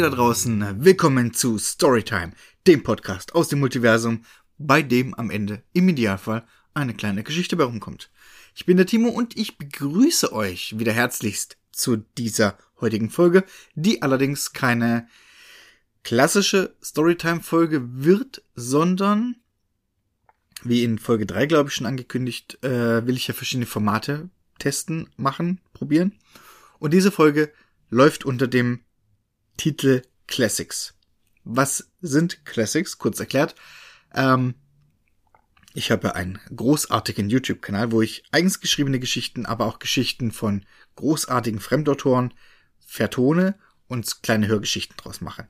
ihr da draußen, willkommen zu Storytime, dem Podcast aus dem Multiversum, bei dem am Ende im Idealfall eine kleine Geschichte bei rumkommt. Ich bin der Timo und ich begrüße euch wieder herzlichst zu dieser heutigen Folge, die allerdings keine klassische Storytime-Folge wird, sondern wie in Folge 3, glaube ich, schon angekündigt, äh, will ich ja verschiedene Formate testen, machen, probieren. Und diese Folge läuft unter dem Titel Classics. Was sind Classics? Kurz erklärt. Ähm, ich habe einen großartigen YouTube-Kanal, wo ich eigens geschriebene Geschichten, aber auch Geschichten von großartigen Fremdautoren vertone und kleine Hörgeschichten draus mache.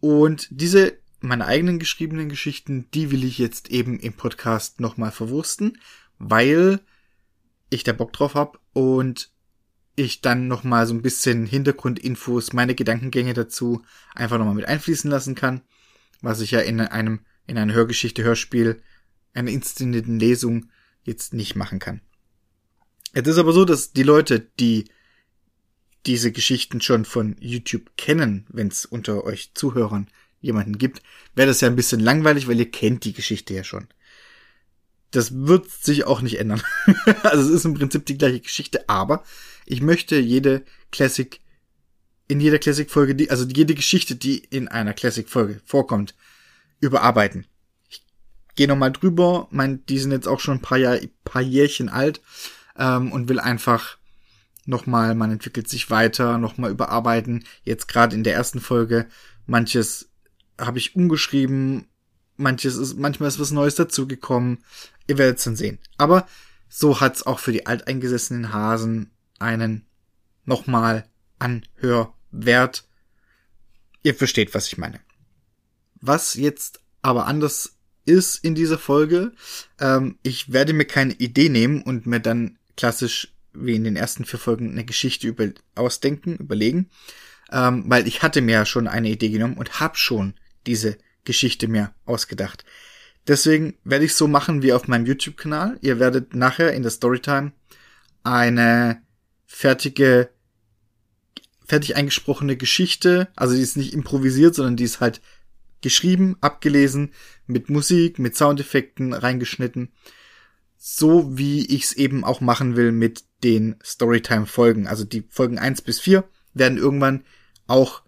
Und diese meine eigenen geschriebenen Geschichten, die will ich jetzt eben im Podcast nochmal verwursten, weil ich da Bock drauf habe und ich dann noch mal so ein bisschen Hintergrundinfos, meine Gedankengänge dazu einfach noch mal mit einfließen lassen kann, was ich ja in einem in einer Hörgeschichte Hörspiel einer inszenierten Lesung jetzt nicht machen kann. Es ist aber so, dass die Leute, die diese Geschichten schon von YouTube kennen, wenn es unter euch Zuhörern jemanden gibt, wäre das ja ein bisschen langweilig, weil ihr kennt die Geschichte ja schon. Das wird sich auch nicht ändern. also es ist im Prinzip die gleiche Geschichte, aber ich möchte jede Classic, in jeder Classic-Folge, die, also jede Geschichte, die in einer Classic-Folge vorkommt, überarbeiten. Ich gehe nochmal drüber, mein, die sind jetzt auch schon ein paar, Jahr, paar Jährchen alt ähm, und will einfach nochmal, man entwickelt sich weiter, nochmal überarbeiten. Jetzt gerade in der ersten Folge, manches habe ich umgeschrieben, manches ist, manchmal ist was Neues dazugekommen. Ihr werdet es dann sehen. Aber so hat's auch für die alteingesessenen Hasen einen nochmal Anhörwert. Ihr versteht, was ich meine. Was jetzt aber anders ist in dieser Folge, ähm, ich werde mir keine Idee nehmen und mir dann klassisch wie in den ersten vier Folgen eine Geschichte über ausdenken, überlegen, ähm, weil ich hatte mir ja schon eine Idee genommen und habe schon diese Geschichte mir ausgedacht. Deswegen werde ich so machen wie auf meinem YouTube-Kanal. Ihr werdet nachher in der Storytime eine fertige, fertig eingesprochene Geschichte, also die ist nicht improvisiert, sondern die ist halt geschrieben, abgelesen, mit Musik, mit Soundeffekten reingeschnitten, so wie ich es eben auch machen will mit den Storytime-Folgen. Also die Folgen eins bis vier werden irgendwann auch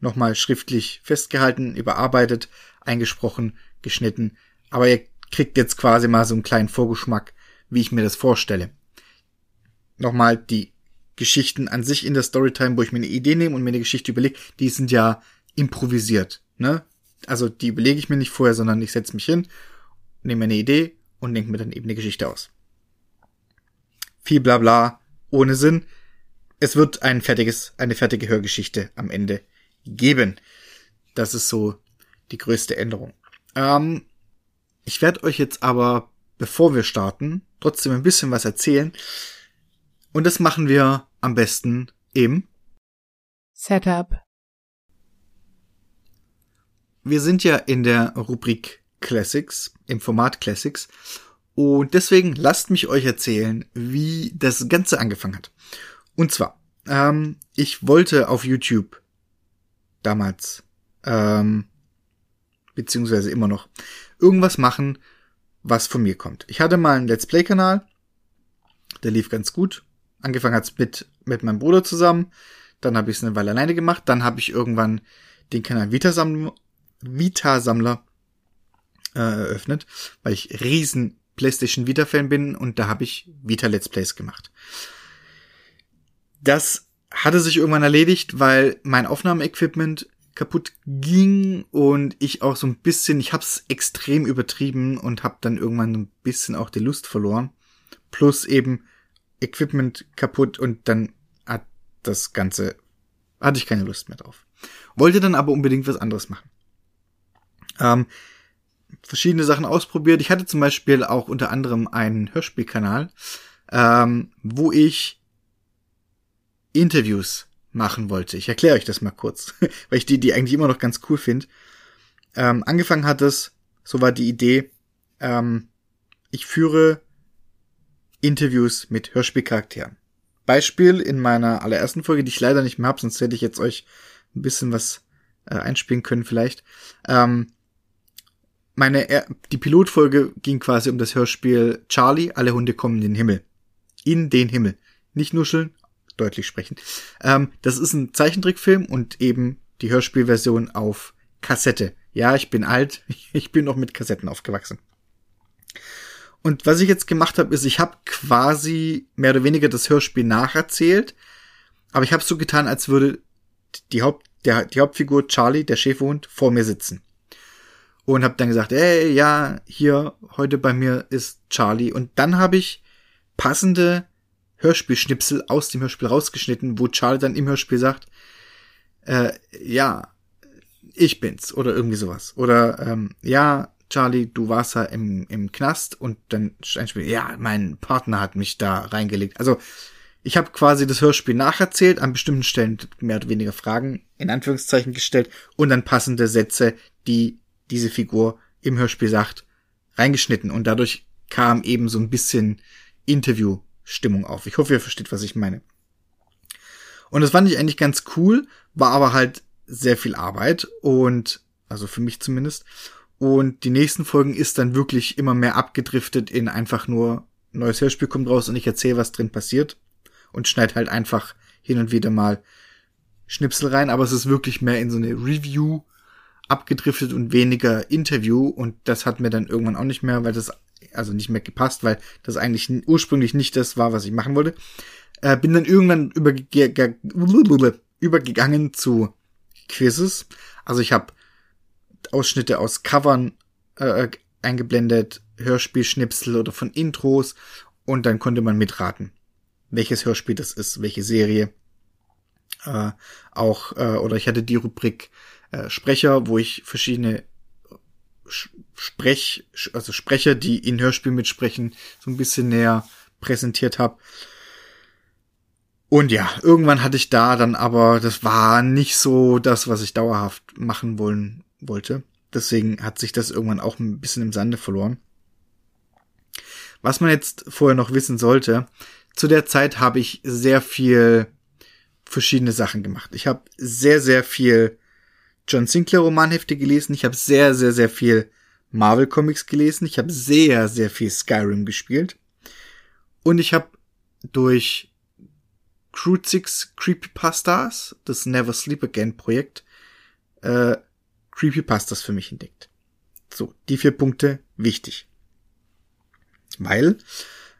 nochmal schriftlich festgehalten, überarbeitet, eingesprochen, geschnitten. Aber ihr kriegt jetzt quasi mal so einen kleinen Vorgeschmack, wie ich mir das vorstelle. Nochmal die Geschichten an sich in der Storytime, wo ich mir eine Idee nehme und mir eine Geschichte überlege, die sind ja improvisiert, ne? Also die überlege ich mir nicht vorher, sondern ich setze mich hin, nehme mir eine Idee und denke mir dann eben eine Geschichte aus. Viel Blabla, ohne Sinn. Es wird ein fertiges, eine fertige Hörgeschichte am Ende geben. Das ist so die größte Änderung. Ähm, ich werde euch jetzt aber, bevor wir starten, trotzdem ein bisschen was erzählen. Und das machen wir am besten im Setup. Wir sind ja in der Rubrik Classics, im Format Classics. Und deswegen lasst mich euch erzählen, wie das Ganze angefangen hat. Und zwar, ähm, ich wollte auf YouTube damals, ähm, beziehungsweise immer noch, irgendwas machen, was von mir kommt. Ich hatte mal einen Let's Play-Kanal, der lief ganz gut. Angefangen hat's mit, mit meinem Bruder zusammen, dann habe ich es eine Weile alleine gemacht, dann habe ich irgendwann den Kanal Vita-Sammler Vita -Sammler, äh, eröffnet, weil ich riesen PlayStation Vita-Fan bin und da habe ich Vita Let's Plays gemacht. Das hatte sich irgendwann erledigt, weil mein Aufnahmeequipment kaputt ging und ich auch so ein bisschen, ich hab's extrem übertrieben und hab dann irgendwann ein bisschen auch die Lust verloren. Plus eben Equipment kaputt und dann hat das Ganze, hatte ich keine Lust mehr drauf. Wollte dann aber unbedingt was anderes machen. Ähm, verschiedene Sachen ausprobiert. Ich hatte zum Beispiel auch unter anderem einen Hörspielkanal, ähm, wo ich Interviews machen wollte. Ich erkläre euch das mal kurz, weil ich die, die eigentlich immer noch ganz cool finde. Ähm, angefangen hat es, so war die Idee, ähm, ich führe Interviews mit Hörspielcharakteren. Beispiel in meiner allerersten Folge, die ich leider nicht mehr habe, sonst hätte ich jetzt euch ein bisschen was äh, einspielen können vielleicht. Ähm, meine, die Pilotfolge ging quasi um das Hörspiel Charlie, alle Hunde kommen in den Himmel. In den Himmel. Nicht nuscheln, deutlich sprechen. Ähm, das ist ein Zeichentrickfilm und eben die Hörspielversion auf Kassette. Ja, ich bin alt, ich bin noch mit Kassetten aufgewachsen. Und was ich jetzt gemacht habe, ist, ich habe quasi mehr oder weniger das Hörspiel nacherzählt, aber ich habe so getan, als würde die, Haupt, der, die Hauptfigur Charlie, der Schäferhund, vor mir sitzen. Und habe dann gesagt, ey, ja, hier, heute bei mir ist Charlie. Und dann habe ich passende Hörspielschnipsel aus dem Hörspiel rausgeschnitten, wo Charlie dann im Hörspiel sagt, äh, ja, ich bin's oder irgendwie sowas. Oder ähm, ja, Charlie, du warst ja im, im Knast und dann ein Spiel, ja, mein Partner hat mich da reingelegt. Also ich habe quasi das Hörspiel nacherzählt, an bestimmten Stellen mehr oder weniger Fragen in Anführungszeichen gestellt und dann passende Sätze, die diese Figur im Hörspiel sagt, reingeschnitten. Und dadurch kam eben so ein bisschen Interview-Stimmung auf. Ich hoffe, ihr versteht, was ich meine. Und das fand ich eigentlich ganz cool, war aber halt sehr viel Arbeit und, also für mich zumindest. Und die nächsten Folgen ist dann wirklich immer mehr abgedriftet in einfach nur neues Hörspiel kommt raus und ich erzähle, was drin passiert und schneid halt einfach hin und wieder mal Schnipsel rein, aber es ist wirklich mehr in so eine Review abgedriftet und weniger Interview und das hat mir dann irgendwann auch nicht mehr, weil das also nicht mehr gepasst, weil das eigentlich ursprünglich nicht das war, was ich machen wollte. Äh, bin dann irgendwann überge übergegangen zu Quizzes. Also ich habe Ausschnitte aus Covern äh, eingeblendet, Hörspielschnipsel oder von Intros und dann konnte man mitraten, welches Hörspiel das ist, welche Serie. Äh, auch äh, oder ich hatte die Rubrik äh, Sprecher, wo ich verschiedene Sprech, also Sprecher, die in Hörspiel mitsprechen, so ein bisschen näher präsentiert habe. Und ja, irgendwann hatte ich da dann aber, das war nicht so das, was ich dauerhaft machen wollen wollte. Deswegen hat sich das irgendwann auch ein bisschen im Sande verloren. Was man jetzt vorher noch wissen sollte, zu der Zeit habe ich sehr viel verschiedene Sachen gemacht. Ich habe sehr, sehr viel John Sinclair Romanhefte gelesen. Ich habe sehr, sehr, sehr viel Marvel Comics gelesen. Ich habe sehr, sehr viel Skyrim gespielt. Und ich habe durch Crude Six Creepypastas, das Never Sleep Again Projekt, äh, Creepypastas für mich entdeckt. So, die vier Punkte wichtig. Weil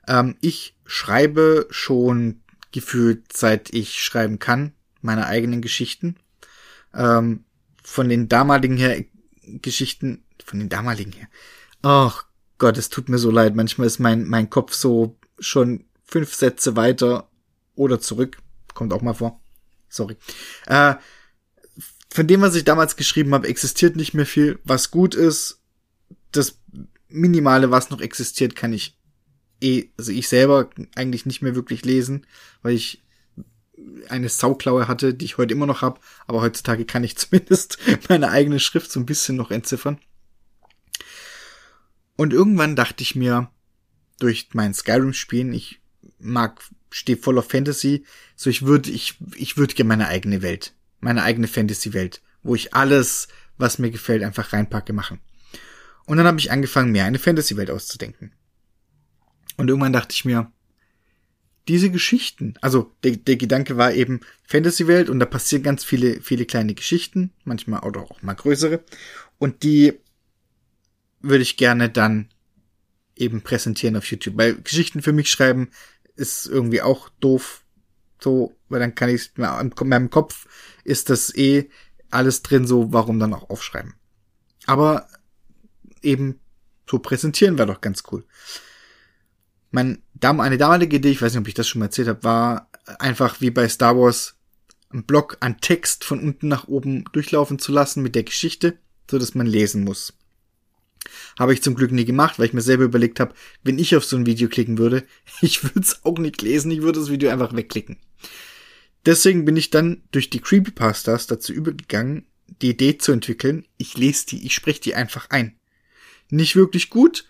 ähm, ich schreibe schon gefühlt, seit ich schreiben kann, meine eigenen Geschichten. Ähm, von den damaligen her Geschichten, von den damaligen her. Ach Gott, es tut mir so leid. Manchmal ist mein, mein Kopf so schon fünf Sätze weiter oder zurück. Kommt auch mal vor. Sorry. Äh, von dem, was ich damals geschrieben habe, existiert nicht mehr viel. Was gut ist, das Minimale, was noch existiert, kann ich eh, also ich selber eigentlich nicht mehr wirklich lesen, weil ich eine Sauklaue hatte, die ich heute immer noch habe, aber heutzutage kann ich zumindest meine eigene Schrift so ein bisschen noch entziffern. Und irgendwann dachte ich mir, durch mein Skyrim-Spielen, ich mag, stehe voll auf Fantasy, so ich würde, ich, ich würde gerne meine eigene Welt meine eigene Fantasy-Welt, wo ich alles, was mir gefällt, einfach reinpacke, machen. Und dann habe ich angefangen, mir eine Fantasy-Welt auszudenken. Und irgendwann dachte ich mir, diese Geschichten, also der, der Gedanke war eben Fantasy-Welt und da passieren ganz viele, viele kleine Geschichten, manchmal oder auch mal größere. Und die würde ich gerne dann eben präsentieren auf YouTube. Weil Geschichten für mich schreiben ist irgendwie auch doof. So, weil dann kann ich in meinem Kopf ist das eh alles drin, so warum dann auch aufschreiben. Aber eben so präsentieren wäre doch ganz cool. Mein, eine damalige Idee, ich weiß nicht, ob ich das schon mal erzählt habe, war einfach wie bei Star Wars einen Block an Text von unten nach oben durchlaufen zu lassen mit der Geschichte, so dass man lesen muss. Habe ich zum Glück nie gemacht, weil ich mir selber überlegt habe, wenn ich auf so ein Video klicken würde, ich würde es auch nicht lesen, ich würde das Video einfach wegklicken. Deswegen bin ich dann durch die Creepypastas dazu übergegangen, die Idee zu entwickeln, ich lese die, ich spreche die einfach ein. Nicht wirklich gut.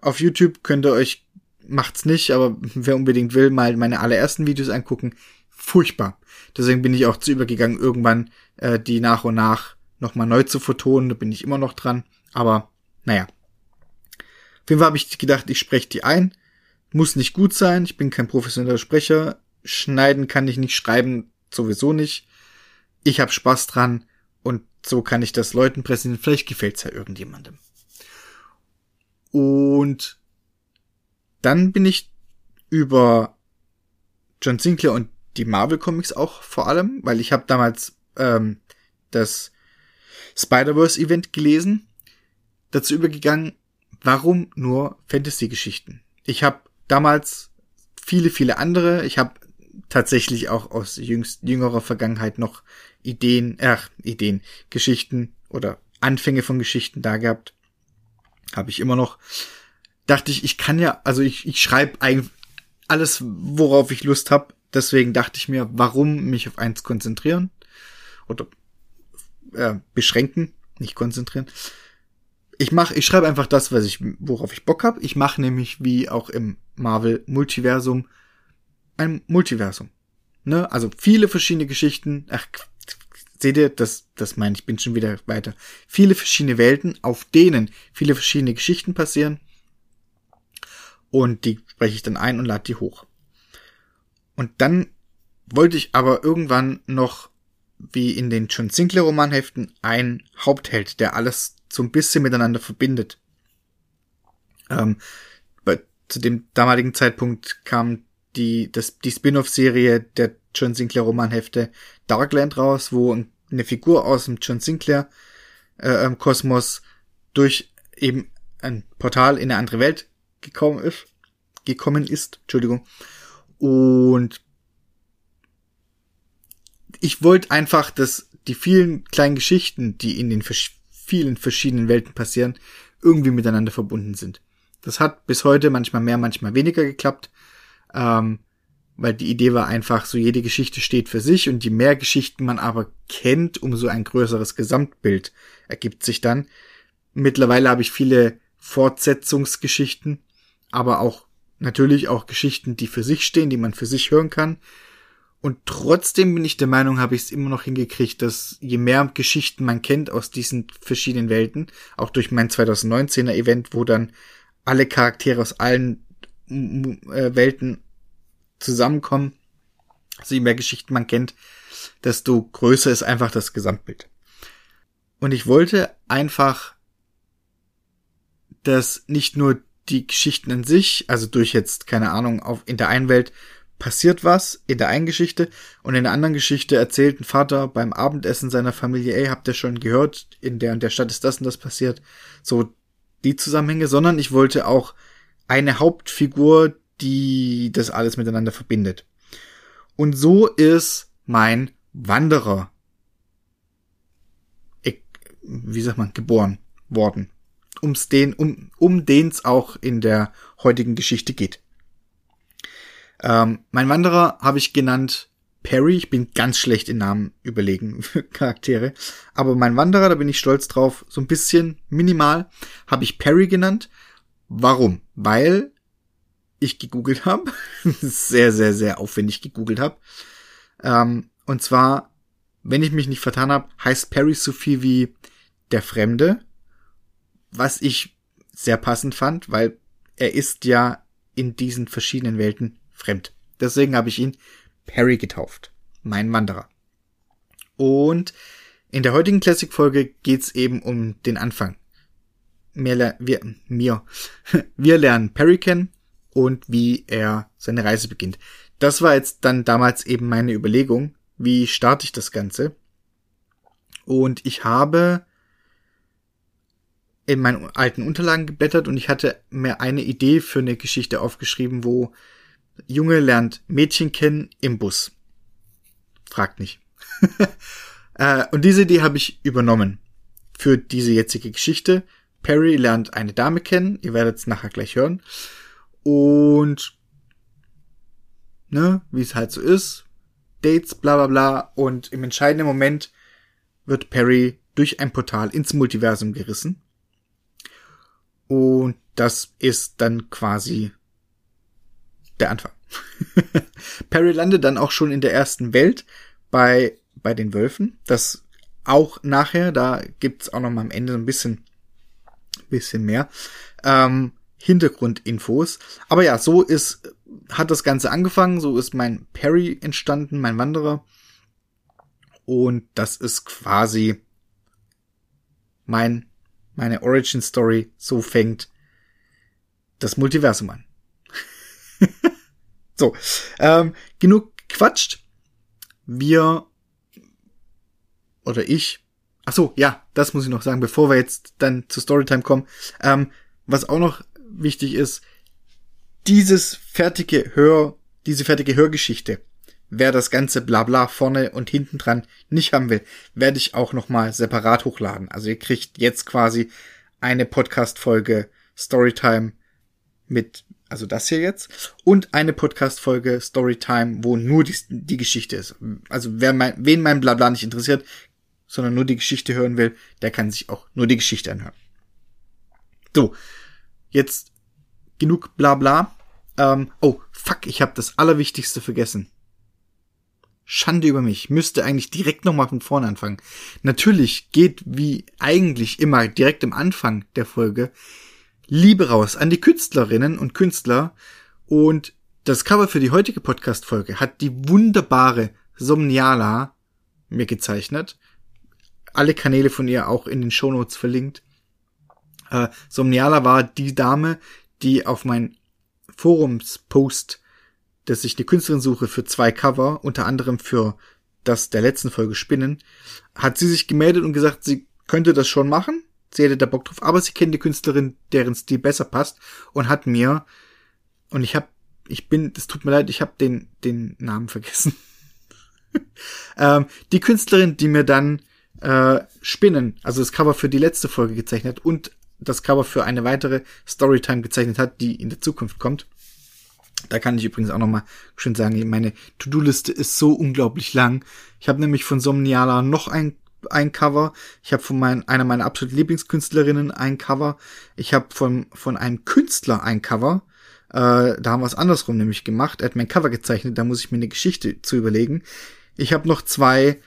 Auf YouTube könnt ihr euch, macht's nicht, aber wer unbedingt will, mal meine allerersten Videos angucken. Furchtbar. Deswegen bin ich auch zu übergegangen, irgendwann äh, die nach und nach nochmal neu zu vertonen. Da bin ich immer noch dran. Aber naja. Auf jeden Fall habe ich gedacht, ich spreche die ein. Muss nicht gut sein. Ich bin kein professioneller Sprecher. Schneiden kann ich nicht, schreiben sowieso nicht. Ich habe Spaß dran und so kann ich das Leuten präsentieren. Vielleicht gefällt's ja irgendjemandem. Und dann bin ich über John Sinclair und die Marvel Comics auch vor allem, weil ich habe damals ähm, das Spider-Verse-Event gelesen, dazu übergegangen, warum nur Fantasy-Geschichten? Ich habe damals viele, viele andere, ich habe tatsächlich auch aus jüngst, jüngerer Vergangenheit noch Ideen, ach, Ideen, Geschichten oder Anfänge von Geschichten da gehabt. Habe ich immer noch. Dachte ich, ich kann ja, also ich, ich schreibe eigentlich alles, worauf ich Lust habe. Deswegen dachte ich mir, warum mich auf eins konzentrieren? Oder äh, beschränken, nicht konzentrieren. Ich mache, ich schreibe einfach das, was ich, worauf ich Bock habe. Ich mache nämlich wie auch im Marvel Multiversum ein Multiversum. Ne? Also viele verschiedene Geschichten. Ach, seht ihr, das, das meine ich, bin schon wieder weiter. Viele verschiedene Welten, auf denen viele verschiedene Geschichten passieren. Und die spreche ich dann ein und lade die hoch. Und dann wollte ich aber irgendwann noch wie in den John Sinclair Romanheften ein Hauptheld, der alles so ein bisschen miteinander verbindet. Ähm, bei, zu dem damaligen Zeitpunkt kam die, das, die Spin-off-Serie der John Sinclair Romanhefte Darkland raus, wo eine Figur aus dem John Sinclair äh, ähm, Kosmos durch eben ein Portal in eine andere Welt gekommen ist, gekommen ist, Entschuldigung. Und ich wollte einfach, dass die vielen kleinen Geschichten, die in den vielen verschiedenen Welten passieren, irgendwie miteinander verbunden sind. Das hat bis heute manchmal mehr, manchmal weniger geklappt, ähm, weil die Idee war einfach, so jede Geschichte steht für sich und je mehr Geschichten man aber kennt, umso ein größeres Gesamtbild ergibt sich dann. Mittlerweile habe ich viele Fortsetzungsgeschichten, aber auch natürlich auch Geschichten, die für sich stehen, die man für sich hören kann und trotzdem bin ich der Meinung, habe ich es immer noch hingekriegt, dass je mehr Geschichten man kennt aus diesen verschiedenen Welten, auch durch mein 2019er Event, wo dann alle Charaktere aus allen äh, Welten zusammenkommen, also je mehr Geschichten man kennt, desto größer ist einfach das Gesamtbild. Und ich wollte einfach, dass nicht nur die Geschichten an sich, also durch jetzt, keine Ahnung, auf, in der einen Welt passiert was in der einen Geschichte und in der anderen Geschichte erzählt ein Vater beim Abendessen seiner Familie, ey, habt ihr schon gehört, in der und der Stadt ist das und das passiert. So die Zusammenhänge, sondern ich wollte auch eine Hauptfigur, die das alles miteinander verbindet. Und so ist mein Wanderer, wie sagt man, geboren worden. Um's den, um, um den's auch in der heutigen Geschichte geht. Ähm, mein Wanderer habe ich genannt Perry. Ich bin ganz schlecht in Namen überlegen für Charaktere. Aber mein Wanderer, da bin ich stolz drauf, so ein bisschen minimal, habe ich Perry genannt. Warum? Weil ich gegoogelt habe. sehr, sehr, sehr aufwendig gegoogelt habe. Ähm, und zwar, wenn ich mich nicht vertan habe, heißt Perry so viel wie der Fremde. Was ich sehr passend fand, weil er ist ja in diesen verschiedenen Welten fremd. Deswegen habe ich ihn Perry getauft. Mein Wanderer. Und in der heutigen Classic-Folge geht's eben um den Anfang. Mir, wir, mir. Wir lernen Perry kennen und wie er seine Reise beginnt. Das war jetzt dann damals eben meine Überlegung. Wie starte ich das Ganze? Und ich habe in meinen alten Unterlagen geblättert und ich hatte mir eine Idee für eine Geschichte aufgeschrieben, wo Junge lernt Mädchen kennen im Bus. Fragt nicht. äh, und diese Idee habe ich übernommen für diese jetzige Geschichte. Perry lernt eine Dame kennen, ihr werdet es nachher gleich hören. Und ne, wie es halt so ist, Dates, bla bla bla. Und im entscheidenden Moment wird Perry durch ein Portal ins Multiversum gerissen. Und das ist dann quasi der Anfang. Perry landet dann auch schon in der ersten Welt bei, bei den Wölfen. Das auch nachher, da gibt's auch noch mal am Ende ein bisschen, bisschen mehr ähm, Hintergrundinfos. Aber ja, so ist, hat das Ganze angefangen, so ist mein Perry entstanden, mein Wanderer. Und das ist quasi mein, meine Origin Story. So fängt das Multiversum an. so, ähm, genug quatscht. Wir oder ich. Ach so, ja, das muss ich noch sagen, bevor wir jetzt dann zu Storytime kommen. Ähm, was auch noch wichtig ist, dieses fertige Hör, diese fertige Hörgeschichte, wer das ganze Blabla vorne und hinten dran nicht haben will, werde ich auch nochmal separat hochladen. Also ihr kriegt jetzt quasi eine Podcast-Folge Storytime mit, also das hier jetzt, und eine Podcast-Folge Storytime, wo nur die, die Geschichte ist. Also wer mein, wen mein Blabla nicht interessiert, sondern nur die Geschichte hören will, der kann sich auch nur die Geschichte anhören. So, jetzt genug Blabla. Ähm, oh, fuck, ich habe das Allerwichtigste vergessen. Schande über mich. Müsste eigentlich direkt nochmal von vorne anfangen. Natürlich geht wie eigentlich immer direkt am Anfang der Folge Liebe raus an die Künstlerinnen und Künstler und das Cover für die heutige Podcast-Folge hat die wunderbare Somniala mir gezeichnet alle Kanäle von ihr auch in den Shownotes verlinkt. Äh, Somniala war die Dame, die auf mein Forumspost, dass ich eine Künstlerin suche für zwei Cover, unter anderem für das der letzten Folge Spinnen, hat sie sich gemeldet und gesagt, sie könnte das schon machen. Sie hätte da Bock drauf, aber sie kennt die Künstlerin, deren Stil besser passt und hat mir und ich habe ich bin, es tut mir leid, ich habe den den Namen vergessen. ähm, die Künstlerin, die mir dann äh, Spinnen, also das Cover für die letzte Folge gezeichnet und das Cover für eine weitere Storytime gezeichnet hat, die in der Zukunft kommt. Da kann ich übrigens auch noch mal schön sagen, meine To-Do-Liste ist so unglaublich lang. Ich habe nämlich von Somniala noch ein ein Cover. Ich habe von mein, einer meiner absoluten Lieblingskünstlerinnen ein Cover. Ich habe von von einem Künstler ein Cover. Äh, da haben wir es andersrum nämlich gemacht. Er hat mein Cover gezeichnet. Da muss ich mir eine Geschichte zu überlegen. Ich habe noch zwei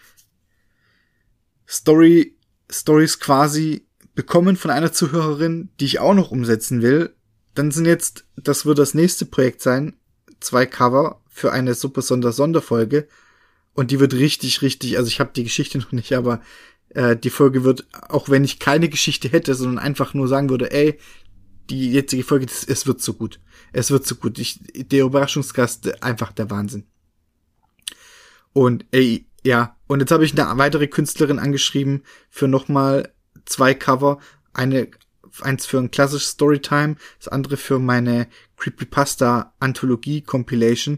Story, Stories quasi bekommen von einer Zuhörerin, die ich auch noch umsetzen will. Dann sind jetzt, das wird das nächste Projekt sein, zwei Cover für eine Super Sonder Sonderfolge. Und die wird richtig, richtig, also ich habe die Geschichte noch nicht, aber äh, die Folge wird, auch wenn ich keine Geschichte hätte, sondern einfach nur sagen würde, ey, die jetzige Folge, das, es wird so gut. Es wird so gut. Ich, der Überraschungsgast, einfach der Wahnsinn. Und ey, ja, und jetzt habe ich eine weitere Künstlerin angeschrieben für nochmal zwei Cover. Eine, eins für ein klassisches Storytime, das andere für meine Creepypasta Anthologie Compilation.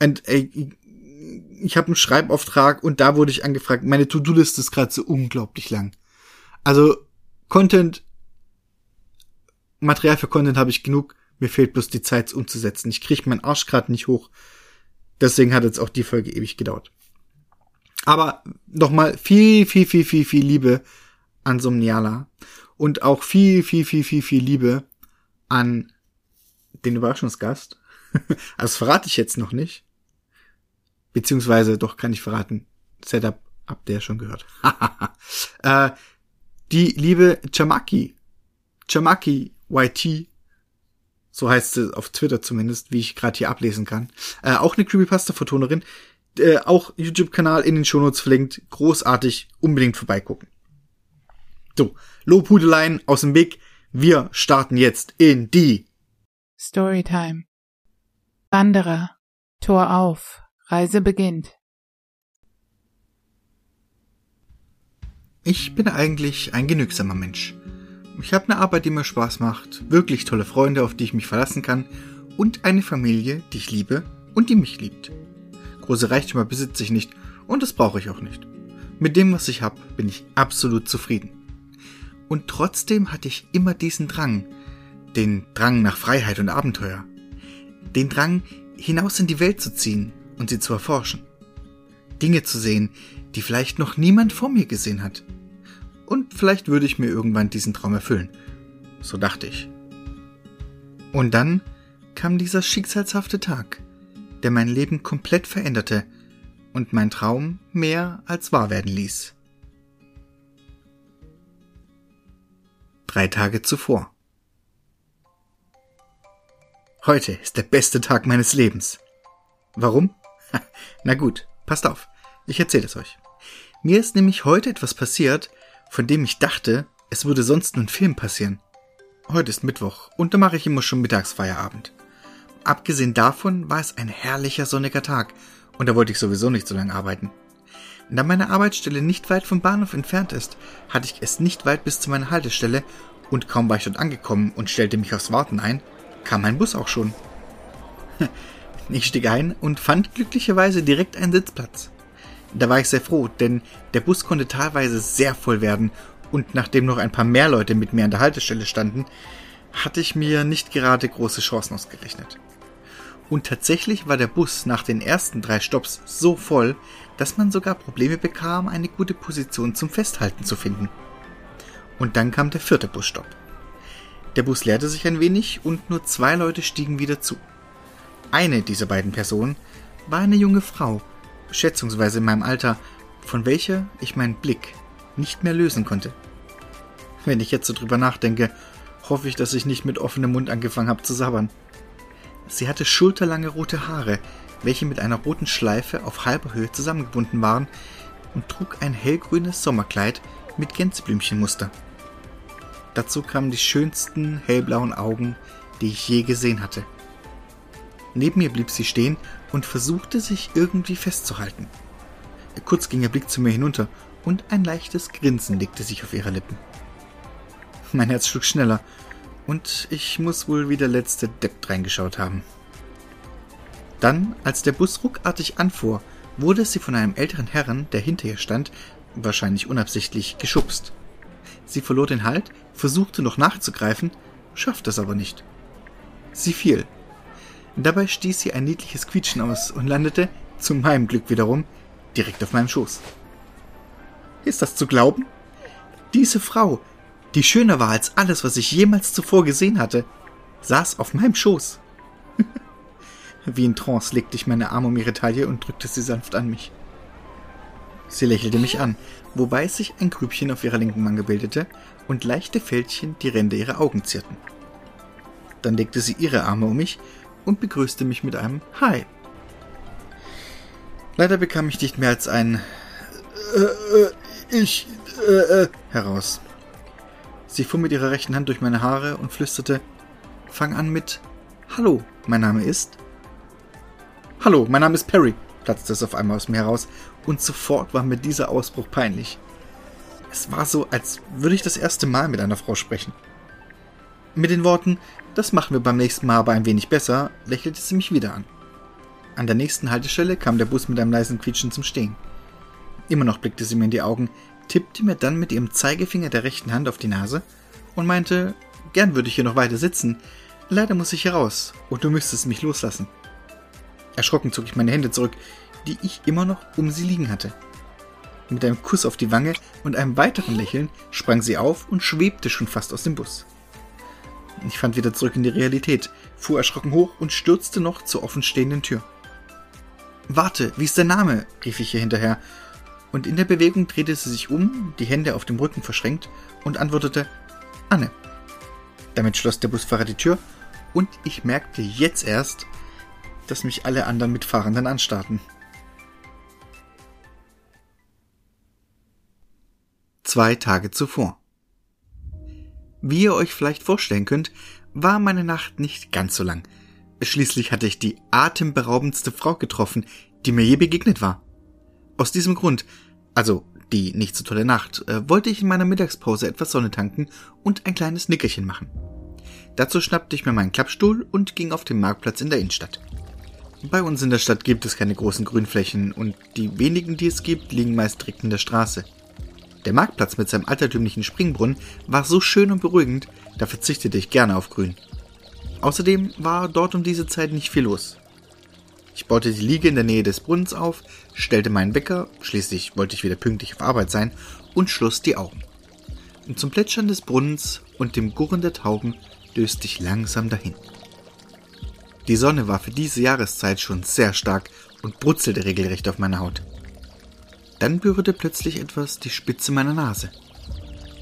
Und ey, ich habe einen Schreibauftrag und da wurde ich angefragt. Meine To-Do-Liste ist gerade so unglaublich lang. Also Content, Material für Content habe ich genug. Mir fehlt bloß die Zeit, es umzusetzen. Ich kriege meinen Arsch gerade nicht hoch. Deswegen hat jetzt auch die Folge ewig gedauert. Aber nochmal viel, viel, viel, viel, viel Liebe an Somniala und auch viel, viel, viel, viel, viel Liebe an den Überraschungsgast. das verrate ich jetzt noch nicht. Beziehungsweise doch kann ich verraten. Setup habt ihr schon gehört. äh, die liebe Chamaki. Chamaki YT. So heißt sie auf Twitter zumindest, wie ich gerade hier ablesen kann. Äh, auch eine Creepypasta-Vertonerin, äh, auch YouTube-Kanal in den Shownotes verlinkt. Großartig, unbedingt vorbeigucken. So, Lobhudeleien aus dem Weg. Wir starten jetzt in die Storytime. Wanderer, Tor auf, Reise beginnt. Ich bin eigentlich ein genügsamer Mensch. Ich habe eine Arbeit, die mir Spaß macht, wirklich tolle Freunde, auf die ich mich verlassen kann und eine Familie, die ich liebe und die mich liebt. Große Reichtümer besitze ich nicht und das brauche ich auch nicht. Mit dem, was ich habe, bin ich absolut zufrieden. Und trotzdem hatte ich immer diesen Drang, den Drang nach Freiheit und Abenteuer, den Drang, hinaus in die Welt zu ziehen und sie zu erforschen. Dinge zu sehen, die vielleicht noch niemand vor mir gesehen hat. Und vielleicht würde ich mir irgendwann diesen Traum erfüllen. So dachte ich. Und dann kam dieser schicksalshafte Tag der mein Leben komplett veränderte und mein Traum mehr als wahr werden ließ. Drei Tage zuvor. Heute ist der beste Tag meines Lebens. Warum? Na gut, passt auf. Ich erzähle es euch. Mir ist nämlich heute etwas passiert, von dem ich dachte, es würde sonst nur ein Film passieren. Heute ist Mittwoch und da mache ich immer schon Mittagsfeierabend. Abgesehen davon war es ein herrlicher sonniger Tag und da wollte ich sowieso nicht so lange arbeiten. Da meine Arbeitsstelle nicht weit vom Bahnhof entfernt ist, hatte ich es nicht weit bis zu meiner Haltestelle und kaum war ich dort angekommen und stellte mich aufs Warten ein, kam mein Bus auch schon. Ich stieg ein und fand glücklicherweise direkt einen Sitzplatz. Da war ich sehr froh, denn der Bus konnte teilweise sehr voll werden und nachdem noch ein paar mehr Leute mit mir an der Haltestelle standen, hatte ich mir nicht gerade große Chancen ausgerechnet. Und tatsächlich war der Bus nach den ersten drei Stops so voll, dass man sogar Probleme bekam, eine gute Position zum Festhalten zu finden. Und dann kam der vierte Busstopp. Der Bus leerte sich ein wenig und nur zwei Leute stiegen wieder zu. Eine dieser beiden Personen war eine junge Frau, schätzungsweise in meinem Alter, von welcher ich meinen Blick nicht mehr lösen konnte. Wenn ich jetzt so drüber nachdenke, hoffe ich, dass ich nicht mit offenem Mund angefangen habe zu sabbern. Sie hatte schulterlange rote Haare, welche mit einer roten Schleife auf halber Höhe zusammengebunden waren, und trug ein hellgrünes Sommerkleid mit Gänseblümchenmuster. Dazu kamen die schönsten hellblauen Augen, die ich je gesehen hatte. Neben mir blieb sie stehen und versuchte sich irgendwie festzuhalten. Kurz ging ihr Blick zu mir hinunter und ein leichtes Grinsen legte sich auf ihre Lippen. Mein Herz schlug schneller und ich muss wohl wie der letzte Depp reingeschaut haben. Dann, als der Bus ruckartig anfuhr, wurde sie von einem älteren Herrn, der hinter ihr stand, wahrscheinlich unabsichtlich, geschubst. Sie verlor den Halt, versuchte noch nachzugreifen, schaffte es aber nicht. Sie fiel. Dabei stieß sie ein niedliches Quietschen aus und landete, zu meinem Glück wiederum, direkt auf meinem Schoß. Ist das zu glauben? Diese Frau, die schöner war als alles, was ich jemals zuvor gesehen hatte, saß auf meinem Schoß. Wie in Trance legte ich meine Arme um ihre Taille und drückte sie sanft an mich. Sie lächelte mich an, wobei sich ein Grübchen auf ihrer linken Wange bildete und leichte Fältchen die Ränder ihrer Augen zierten. Dann legte sie ihre Arme um mich und begrüßte mich mit einem Hi. Leider bekam ich nicht mehr als ein äh, äh, ich äh, äh, heraus. Sie fuhr mit ihrer rechten Hand durch meine Haare und flüsterte Fang an mit Hallo, mein Name ist Hallo, mein Name ist Perry, platzte es auf einmal aus mir heraus, und sofort war mir dieser Ausbruch peinlich. Es war so, als würde ich das erste Mal mit einer Frau sprechen. Mit den Worten, das machen wir beim nächsten Mal aber ein wenig besser, lächelte sie mich wieder an. An der nächsten Haltestelle kam der Bus mit einem leisen Quietschen zum Stehen. Immer noch blickte sie mir in die Augen, tippte mir dann mit ihrem Zeigefinger der rechten Hand auf die Nase und meinte, gern würde ich hier noch weiter sitzen, leider muss ich hier raus und du müsstest mich loslassen. Erschrocken zog ich meine Hände zurück, die ich immer noch um sie liegen hatte. Mit einem Kuss auf die Wange und einem weiteren Lächeln sprang sie auf und schwebte schon fast aus dem Bus. Ich fand wieder zurück in die Realität, fuhr erschrocken hoch und stürzte noch zur offenstehenden Tür. Warte, wie ist dein Name? rief ich ihr hinterher, und in der Bewegung drehte sie sich um, die Hände auf dem Rücken verschränkt, und antwortete Anne. Damit schloss der Busfahrer die Tür, und ich merkte jetzt erst, dass mich alle anderen Mitfahrenden anstarrten. Zwei Tage zuvor. Wie ihr euch vielleicht vorstellen könnt, war meine Nacht nicht ganz so lang. Schließlich hatte ich die atemberaubendste Frau getroffen, die mir je begegnet war. Aus diesem Grund, also die nicht so tolle Nacht, äh, wollte ich in meiner Mittagspause etwas Sonne tanken und ein kleines Nickerchen machen. Dazu schnappte ich mir meinen Klappstuhl und ging auf den Marktplatz in der Innenstadt. Bei uns in der Stadt gibt es keine großen Grünflächen und die wenigen, die es gibt, liegen meist direkt in der Straße. Der Marktplatz mit seinem altertümlichen Springbrunnen war so schön und beruhigend, da verzichtete ich gerne auf Grün. Außerdem war dort um diese Zeit nicht viel los. Ich baute die Liege in der Nähe des Brunnens auf, stellte meinen Wecker, schließlich wollte ich wieder pünktlich auf Arbeit sein, und schloss die Augen. Und zum Plätschern des Brunnens und dem Gurren der Tauben döste ich langsam dahin. Die Sonne war für diese Jahreszeit schon sehr stark und brutzelte regelrecht auf meiner Haut. Dann berührte plötzlich etwas die Spitze meiner Nase.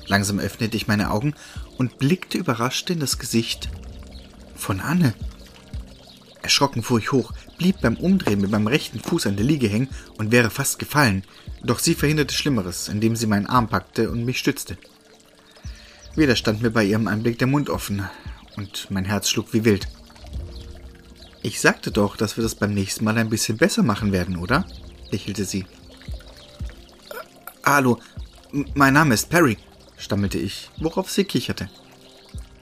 Langsam öffnete ich meine Augen und blickte überrascht in das Gesicht von Anne. Erschrocken fuhr ich hoch, blieb beim Umdrehen mit meinem rechten Fuß an der Liege hängen und wäre fast gefallen, doch sie verhinderte Schlimmeres, indem sie meinen Arm packte und mich stützte. Wieder stand mir bei ihrem Anblick der Mund offen und mein Herz schlug wie wild. Ich sagte doch, dass wir das beim nächsten Mal ein bisschen besser machen werden, oder? lächelte sie. Hallo, mein Name ist Perry, stammelte ich, worauf sie kicherte.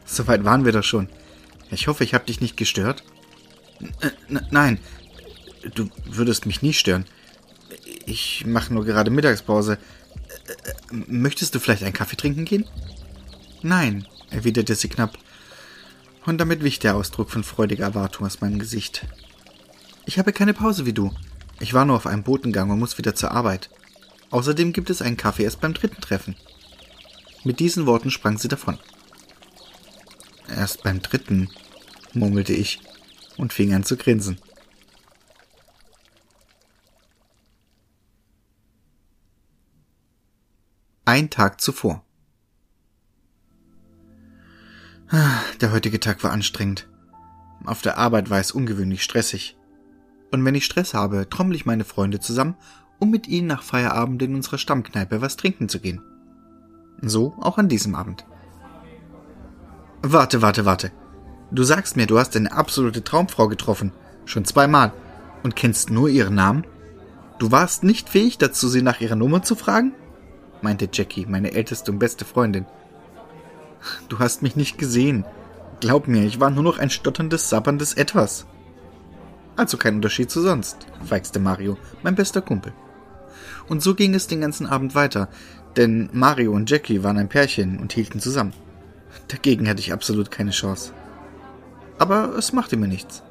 Soweit waren wir doch schon. Ich hoffe, ich habe dich nicht gestört. N nein, du würdest mich nie stören. Ich mache nur gerade Mittagspause. Möchtest du vielleicht einen Kaffee trinken gehen? Nein, erwiderte sie knapp. Und damit wich der Ausdruck von freudiger Erwartung aus meinem Gesicht. Ich habe keine Pause wie du. Ich war nur auf einem Botengang und muss wieder zur Arbeit. Außerdem gibt es einen Kaffee erst beim dritten Treffen. Mit diesen Worten sprang sie davon. Erst beim dritten, murmelte ich und fing an zu grinsen. Ein Tag zuvor. Der heutige Tag war anstrengend. Auf der Arbeit war es ungewöhnlich stressig. Und wenn ich Stress habe, trommel ich meine Freunde zusammen, um mit ihnen nach Feierabend in unserer Stammkneipe was trinken zu gehen. So auch an diesem Abend. Warte, warte, warte. Du sagst mir, du hast eine absolute Traumfrau getroffen. Schon zweimal. Und kennst nur ihren Namen? Du warst nicht fähig dazu, sie nach ihrer Nummer zu fragen? meinte Jackie, meine älteste und beste Freundin. Du hast mich nicht gesehen. Glaub mir, ich war nur noch ein stotterndes, sabberndes Etwas. Also kein Unterschied zu sonst, feixte Mario, mein bester Kumpel. Und so ging es den ganzen Abend weiter, denn Mario und Jackie waren ein Pärchen und hielten zusammen. Dagegen hatte ich absolut keine Chance. Aber es machte mir nichts.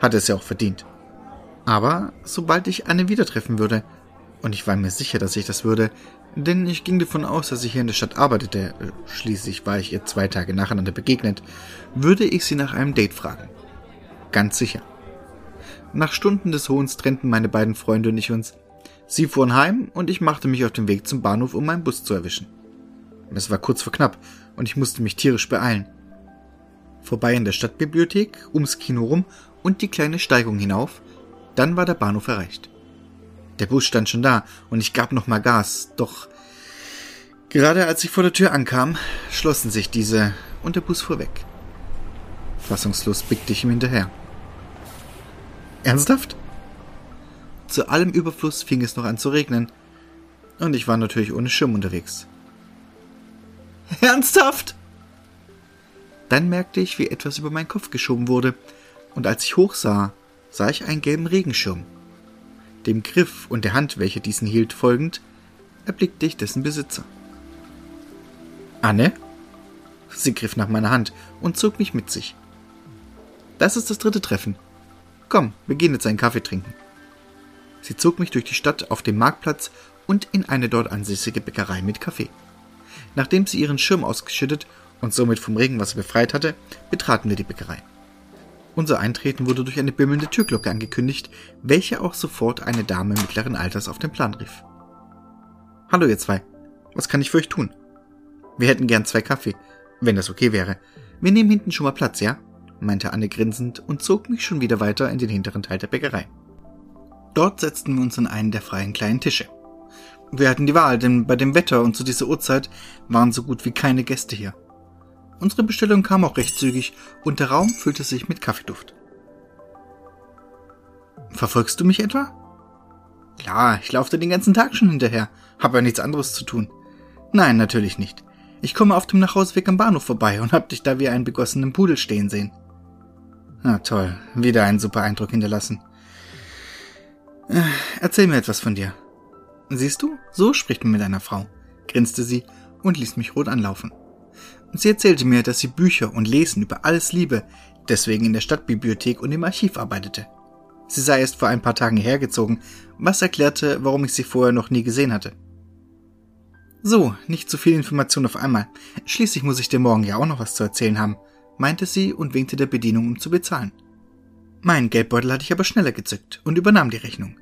Hatte es ja auch verdient. Aber sobald ich Anne wieder treffen würde, und ich war mir sicher, dass ich das würde, denn ich ging davon aus, dass ich hier in der Stadt arbeitete, schließlich war ich ihr zwei Tage nacheinander begegnet, würde ich sie nach einem Date fragen. Ganz sicher. Nach Stunden des Hohns trennten meine beiden Freunde und ich uns. Sie fuhren heim und ich machte mich auf den Weg zum Bahnhof, um meinen Bus zu erwischen. Es war kurz vor knapp und ich musste mich tierisch beeilen. Vorbei in der Stadtbibliothek, ums Kino rum und die kleine Steigung hinauf, dann war der Bahnhof erreicht. Der Bus stand schon da und ich gab nochmal Gas, doch gerade als ich vor der Tür ankam, schlossen sich diese und der Bus fuhr weg. Fassungslos blickte ich ihm hinterher. Ernsthaft? Zu allem Überfluss fing es noch an zu regnen und ich war natürlich ohne Schirm unterwegs. Ernsthaft? Dann merkte ich, wie etwas über meinen Kopf geschoben wurde, und als ich hochsah, sah ich einen gelben Regenschirm. Dem Griff und der Hand, welche diesen hielt, folgend, erblickte ich dessen Besitzer. Anne? Sie griff nach meiner Hand und zog mich mit sich. Das ist das dritte Treffen. Komm, wir gehen jetzt einen Kaffee trinken. Sie zog mich durch die Stadt auf den Marktplatz und in eine dort ansässige Bäckerei mit Kaffee. Nachdem sie ihren Schirm ausgeschüttet und somit vom Regenwasser befreit hatte, betraten wir die Bäckerei. Unser Eintreten wurde durch eine bimmelnde Türglocke angekündigt, welche auch sofort eine Dame mittleren Alters auf den Plan rief. Hallo ihr zwei, was kann ich für euch tun? Wir hätten gern zwei Kaffee, wenn das okay wäre. Wir nehmen hinten schon mal Platz, ja? meinte Anne grinsend und zog mich schon wieder weiter in den hinteren Teil der Bäckerei. Dort setzten wir uns an einen der freien kleinen Tische. Wir hatten die Wahl, denn bei dem Wetter und zu dieser Uhrzeit waren so gut wie keine Gäste hier. Unsere Bestellung kam auch recht zügig und der Raum füllte sich mit Kaffeeduft. Verfolgst du mich etwa? Klar, ich laufe den ganzen Tag schon hinterher, hab ja nichts anderes zu tun. Nein, natürlich nicht. Ich komme auf dem Nachhauseweg am Bahnhof vorbei und hab dich da wie einen begossenen Pudel stehen sehen. Na toll, wieder einen super Eindruck hinterlassen. Äh, erzähl mir etwas von dir. Siehst du, so spricht man mit einer Frau, grinste sie und ließ mich rot anlaufen. Sie erzählte mir, dass sie Bücher und Lesen über alles liebe, deswegen in der Stadtbibliothek und im Archiv arbeitete. Sie sei erst vor ein paar Tagen hergezogen, was erklärte, warum ich sie vorher noch nie gesehen hatte. So, nicht zu viel Information auf einmal. Schließlich muss ich dir morgen ja auch noch was zu erzählen haben, meinte sie und winkte der Bedienung, um zu bezahlen. Mein Geldbeutel hatte ich aber schneller gezückt und übernahm die Rechnung.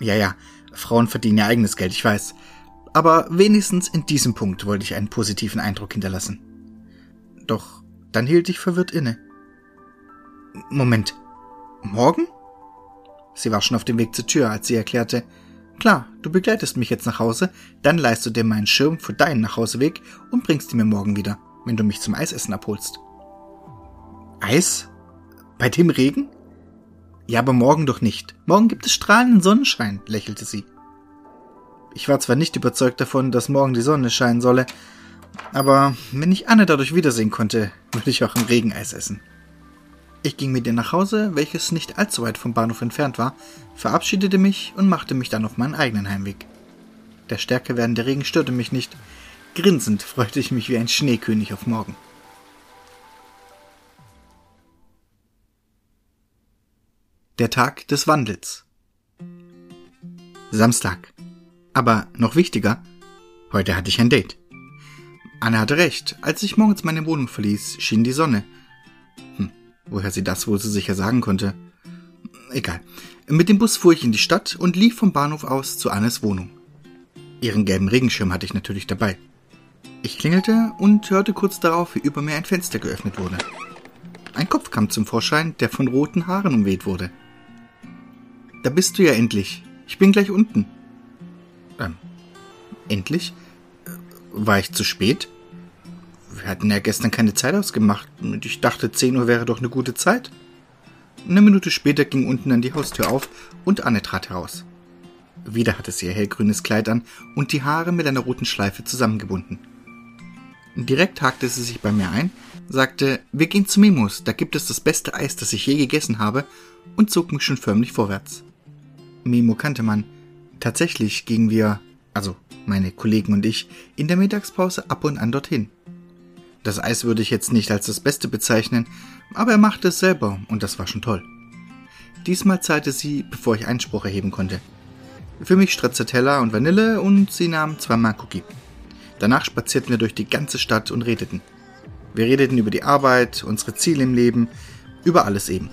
Ja, ja, Frauen verdienen ihr eigenes Geld, ich weiß. Aber wenigstens in diesem Punkt wollte ich einen positiven Eindruck hinterlassen. Doch dann hielt ich verwirrt inne. Moment. Morgen? Sie war schon auf dem Weg zur Tür, als sie erklärte, Klar, du begleitest mich jetzt nach Hause, dann leihst du dir meinen Schirm für deinen Nachhauseweg und bringst ihn mir morgen wieder, wenn du mich zum Eisessen abholst. Eis? Bei dem Regen? Ja, aber morgen doch nicht. Morgen gibt es strahlenden Sonnenschein, lächelte sie. Ich war zwar nicht überzeugt davon, dass morgen die Sonne scheinen solle, aber wenn ich Anne dadurch wiedersehen konnte, würde ich auch im Regen Eis essen. Ich ging mit ihr nach Hause, welches nicht allzu weit vom Bahnhof entfernt war, verabschiedete mich und machte mich dann auf meinen eigenen Heimweg. Der stärker werdende Regen störte mich nicht. Grinsend freute ich mich wie ein Schneekönig auf morgen. Der Tag des Wandels. Samstag. Aber noch wichtiger, heute hatte ich ein Date. Anne hatte recht. Als ich morgens meine Wohnung verließ, schien die Sonne. Woher sie das wohl so sicher sagen konnte? Egal. Mit dem Bus fuhr ich in die Stadt und lief vom Bahnhof aus zu Annes Wohnung. Ihren gelben Regenschirm hatte ich natürlich dabei. Ich klingelte und hörte kurz darauf, wie über mir ein Fenster geöffnet wurde. Ein Kopf kam zum Vorschein, der von roten Haaren umweht wurde. Da bist du ja endlich. Ich bin gleich unten. Ähm, endlich? War ich zu spät? Wir hatten ja gestern keine Zeit ausgemacht und ich dachte, 10 Uhr wäre doch eine gute Zeit. Eine Minute später ging unten dann die Haustür auf und Anne trat heraus. Wieder hatte sie ihr hellgrünes Kleid an und die Haare mit einer roten Schleife zusammengebunden. Direkt hakte sie sich bei mir ein, sagte, wir gehen zu Mimus, da gibt es das beste Eis, das ich je gegessen habe, und zog mich schon förmlich vorwärts. Mimo kannte man. Tatsächlich gingen wir, also meine Kollegen und ich, in der Mittagspause ab und an dorthin. Das Eis würde ich jetzt nicht als das Beste bezeichnen, aber er machte es selber und das war schon toll. Diesmal zahlte sie, bevor ich Einspruch erheben konnte. Für mich Stracciatella und Vanille und sie nahm zweimal Cookie. Danach spazierten wir durch die ganze Stadt und redeten. Wir redeten über die Arbeit, unsere Ziele im Leben, über alles eben.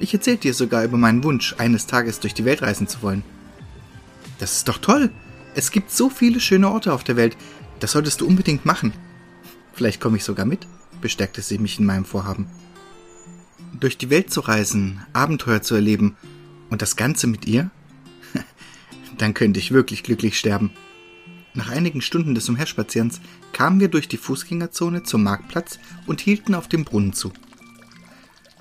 Ich erzählte ihr sogar über meinen Wunsch, eines Tages durch die Welt reisen zu wollen. Das ist doch toll. Es gibt so viele schöne Orte auf der Welt. Das solltest du unbedingt machen. Vielleicht komme ich sogar mit, bestärkte sie mich in meinem Vorhaben. Durch die Welt zu reisen, Abenteuer zu erleben und das Ganze mit ihr? Dann könnte ich wirklich glücklich sterben. Nach einigen Stunden des Umherspazierens kamen wir durch die Fußgängerzone zum Marktplatz und hielten auf dem Brunnen zu.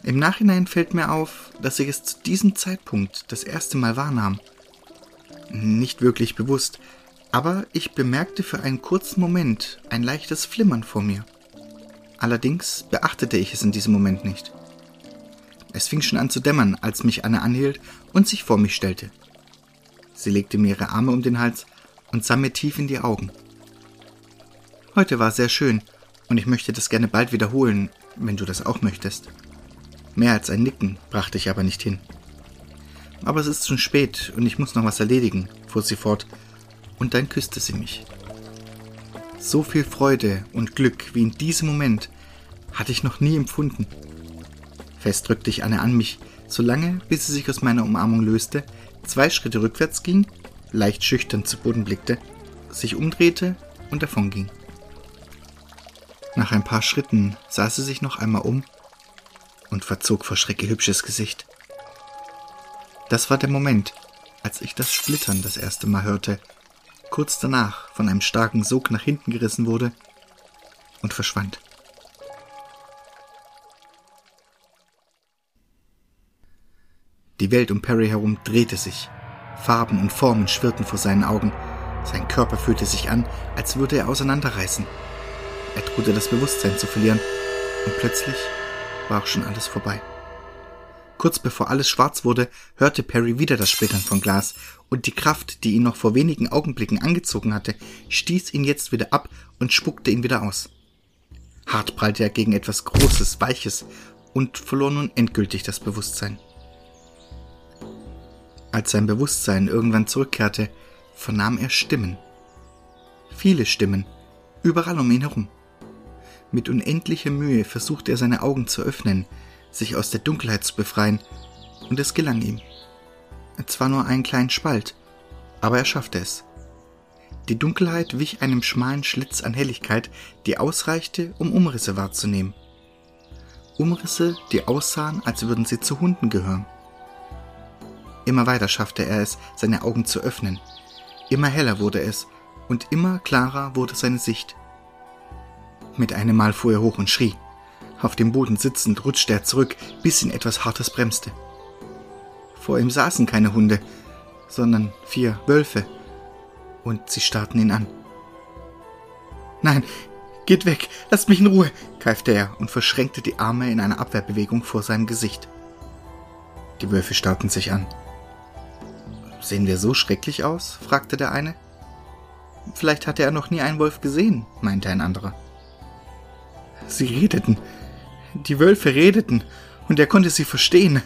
Im Nachhinein fällt mir auf, dass ich es zu diesem Zeitpunkt das erste Mal wahrnahm. Nicht wirklich bewusst, aber ich bemerkte für einen kurzen Moment ein leichtes Flimmern vor mir. Allerdings beachtete ich es in diesem Moment nicht. Es fing schon an zu dämmern, als mich Anne anhielt und sich vor mich stellte. Sie legte mir ihre Arme um den Hals und sah mir tief in die Augen. Heute war sehr schön und ich möchte das gerne bald wiederholen, wenn du das auch möchtest. Mehr als ein Nicken brachte ich aber nicht hin. Aber es ist schon spät und ich muss noch was erledigen, fuhr sie fort und dann küsste sie mich. So viel Freude und Glück wie in diesem Moment hatte ich noch nie empfunden. Fest drückte ich Anne an mich, so lange, bis sie sich aus meiner Umarmung löste, zwei Schritte rückwärts ging, leicht schüchtern zu Boden blickte, sich umdrehte und davonging. Nach ein paar Schritten sah sie sich noch einmal um und verzog vor Schreck ihr hübsches Gesicht. Das war der Moment, als ich das Splittern das erste Mal hörte kurz danach von einem starken Sog nach hinten gerissen wurde und verschwand. Die Welt um Perry herum drehte sich. Farben und Formen schwirrten vor seinen Augen. Sein Körper fühlte sich an, als würde er auseinanderreißen. Er drohte das Bewusstsein zu verlieren, und plötzlich war auch schon alles vorbei. Kurz bevor alles schwarz wurde, hörte Perry wieder das Splittern von Glas, und die Kraft, die ihn noch vor wenigen Augenblicken angezogen hatte, stieß ihn jetzt wieder ab und spuckte ihn wieder aus. Hart prallte er gegen etwas Großes, Weiches und verlor nun endgültig das Bewusstsein. Als sein Bewusstsein irgendwann zurückkehrte, vernahm er Stimmen. Viele Stimmen, überall um ihn herum. Mit unendlicher Mühe versuchte er seine Augen zu öffnen, sich aus der Dunkelheit zu befreien, und es gelang ihm. Zwar nur einen kleinen Spalt, aber er schaffte es. Die Dunkelheit wich einem schmalen Schlitz an Helligkeit, die ausreichte, um Umrisse wahrzunehmen. Umrisse, die aussahen, als würden sie zu Hunden gehören. Immer weiter schaffte er es, seine Augen zu öffnen. Immer heller wurde es, und immer klarer wurde seine Sicht. Mit einem Mal fuhr er hoch und schrie. Auf dem Boden sitzend rutschte er zurück, bis ihn etwas Hartes bremste. Vor ihm saßen keine Hunde, sondern vier Wölfe, und sie starrten ihn an. Nein, geht weg, lasst mich in Ruhe, keifte er und verschränkte die Arme in einer Abwehrbewegung vor seinem Gesicht. Die Wölfe starrten sich an. Sehen wir so schrecklich aus? fragte der eine. Vielleicht hatte er noch nie einen Wolf gesehen, meinte ein anderer. Sie redeten. Die Wölfe redeten, und er konnte sie verstehen.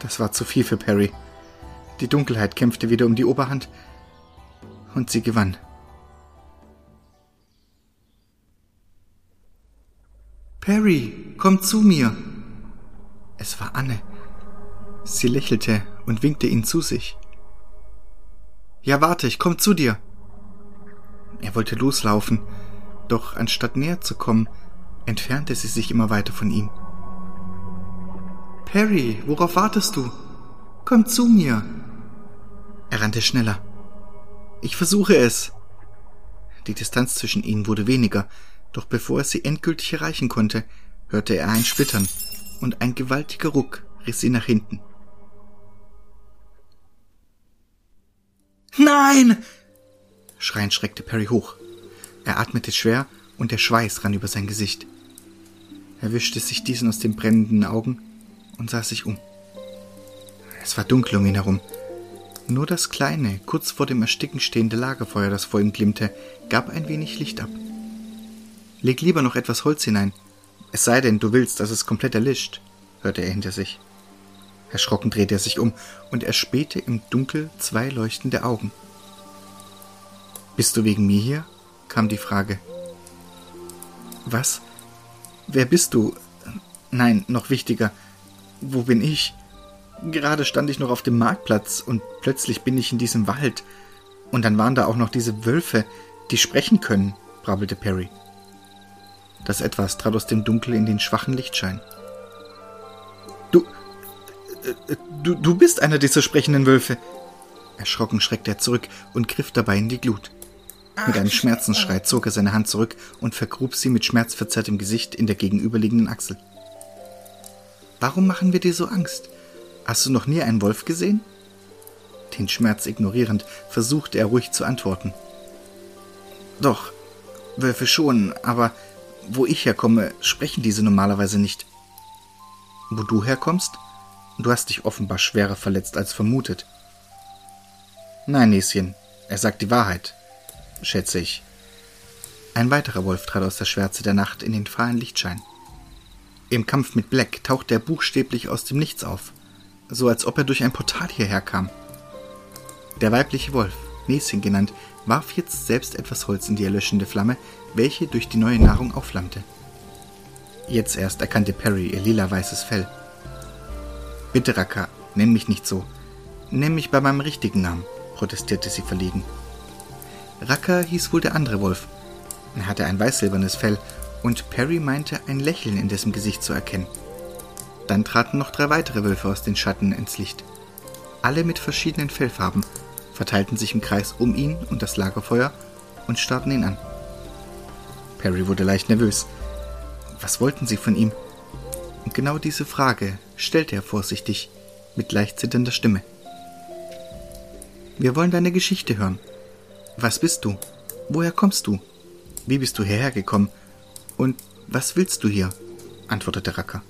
Das war zu viel für Perry. Die Dunkelheit kämpfte wieder um die Oberhand, und sie gewann. Perry, komm zu mir. Es war Anne. Sie lächelte und winkte ihn zu sich. Ja, warte, ich komm zu dir. Er wollte loslaufen, doch anstatt näher zu kommen, entfernte sie sich immer weiter von ihm. Perry, worauf wartest du? Komm zu mir. Er rannte schneller. Ich versuche es. Die Distanz zwischen ihnen wurde weniger, doch bevor er sie endgültig erreichen konnte, hörte er ein Splittern, und ein gewaltiger Ruck riss sie nach hinten. Nein! Schreiend schreckte Perry hoch. Er atmete schwer und der Schweiß rann über sein Gesicht. Er wischte sich diesen aus den brennenden Augen und sah sich um. Es war dunkel um ihn herum. Nur das kleine, kurz vor dem Ersticken stehende Lagerfeuer, das vor ihm glimmte, gab ein wenig Licht ab. Leg lieber noch etwas Holz hinein, es sei denn, du willst, dass es komplett erlischt, hörte er hinter sich. Erschrocken drehte er sich um und erspähte im Dunkel zwei leuchtende Augen. Bist du wegen mir hier? kam die Frage. Was? Wer bist du? Nein, noch wichtiger. Wo bin ich? Gerade stand ich noch auf dem Marktplatz und plötzlich bin ich in diesem Wald. Und dann waren da auch noch diese Wölfe, die sprechen können, brabbelte Perry. Das Etwas trat aus dem Dunkel in den schwachen Lichtschein. Du, äh, du, du bist einer dieser sprechenden Wölfe. Erschrocken schreckte er zurück und griff dabei in die Glut. Mit einem Schmerzensschrei zog er seine Hand zurück und vergrub sie mit schmerzverzerrtem Gesicht in der gegenüberliegenden Achsel. Warum machen wir dir so Angst? Hast du noch nie einen Wolf gesehen? Den Schmerz ignorierend versuchte er ruhig zu antworten. Doch, Wölfe schon, aber wo ich herkomme, sprechen diese normalerweise nicht. Wo du herkommst? Du hast dich offenbar schwerer verletzt als vermutet. Nein, Näschen, er sagt die Wahrheit, schätze ich. Ein weiterer Wolf trat aus der Schwärze der Nacht in den fahlen Lichtschein. Im Kampf mit Black tauchte er buchstäblich aus dem Nichts auf, so als ob er durch ein Portal hierher kam. Der weibliche Wolf, Näschen genannt, warf jetzt selbst etwas Holz in die erlöschende Flamme, welche durch die neue Nahrung aufflammte. Jetzt erst erkannte Perry ihr lila-weißes Fell. Bitte, Raka, nenn mich nicht so. Nenn mich bei meinem richtigen Namen, protestierte sie verlegen. Raka hieß wohl der andere Wolf. Er hatte ein weiß-silbernes Fell und Perry meinte ein Lächeln in dessen Gesicht zu erkennen. Dann traten noch drei weitere Wölfe aus den Schatten ins Licht. Alle mit verschiedenen Fellfarben, verteilten sich im Kreis um ihn und das Lagerfeuer und starrten ihn an. Perry wurde leicht nervös. Was wollten sie von ihm? Und genau diese Frage stellte er vorsichtig, mit leicht zitternder Stimme. Wir wollen deine Geschichte hören. Was bist du? Woher kommst du? Wie bist du hierher gekommen? Und was willst du hier? antwortete Racker.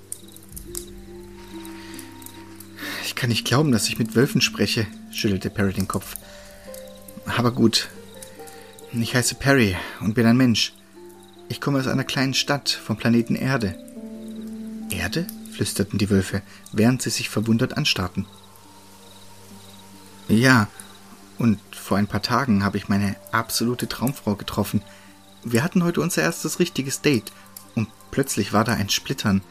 Ich kann nicht glauben, dass ich mit Wölfen spreche, schüttelte Perry den Kopf. Aber gut. Ich heiße Perry und bin ein Mensch. Ich komme aus einer kleinen Stadt vom Planeten Erde. Erde? flüsterten die Wölfe, während sie sich verwundert anstarrten. Ja, und vor ein paar Tagen habe ich meine absolute Traumfrau getroffen. Wir hatten heute unser erstes richtiges Date und plötzlich war da ein Splittern.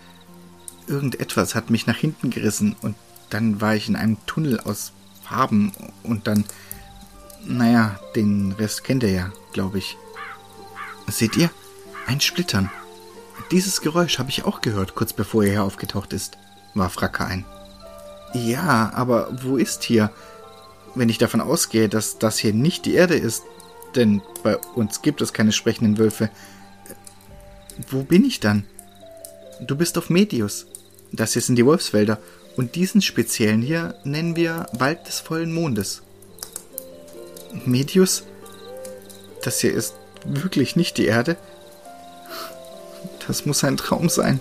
Irgendetwas hat mich nach hinten gerissen und dann war ich in einem Tunnel aus Farben und dann Naja, den Rest kennt ihr ja, glaube ich. Seht ihr? Ein Splittern. Dieses Geräusch habe ich auch gehört, kurz bevor er hier aufgetaucht ist, warf Raka ein. Ja, aber wo ist hier? Wenn ich davon ausgehe, dass das hier nicht die Erde ist, denn bei uns gibt es keine sprechenden Wölfe. Wo bin ich dann? Du bist auf Medius. Das hier sind die Wolfswälder. Und diesen speziellen hier nennen wir Wald des vollen Mondes. Medius? Das hier ist wirklich nicht die Erde? Das muss ein Traum sein.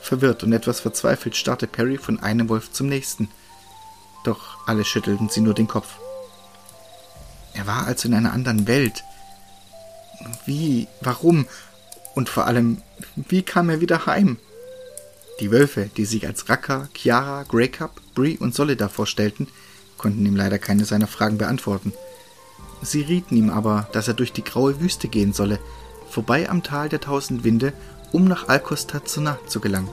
Verwirrt und etwas verzweifelt starrte Perry von einem Wolf zum nächsten. Doch alle schüttelten sie nur den Kopf. Er war also in einer anderen Welt. Wie? Warum? Und vor allem, wie kam er wieder heim? Die Wölfe, die sich als Raka, Chiara, Greycup, Bree und Solida vorstellten, konnten ihm leider keine seiner Fragen beantworten. Sie rieten ihm aber, dass er durch die graue Wüste gehen solle, vorbei am Tal der tausend Winde, um nach Alcostazuna zu gelangen.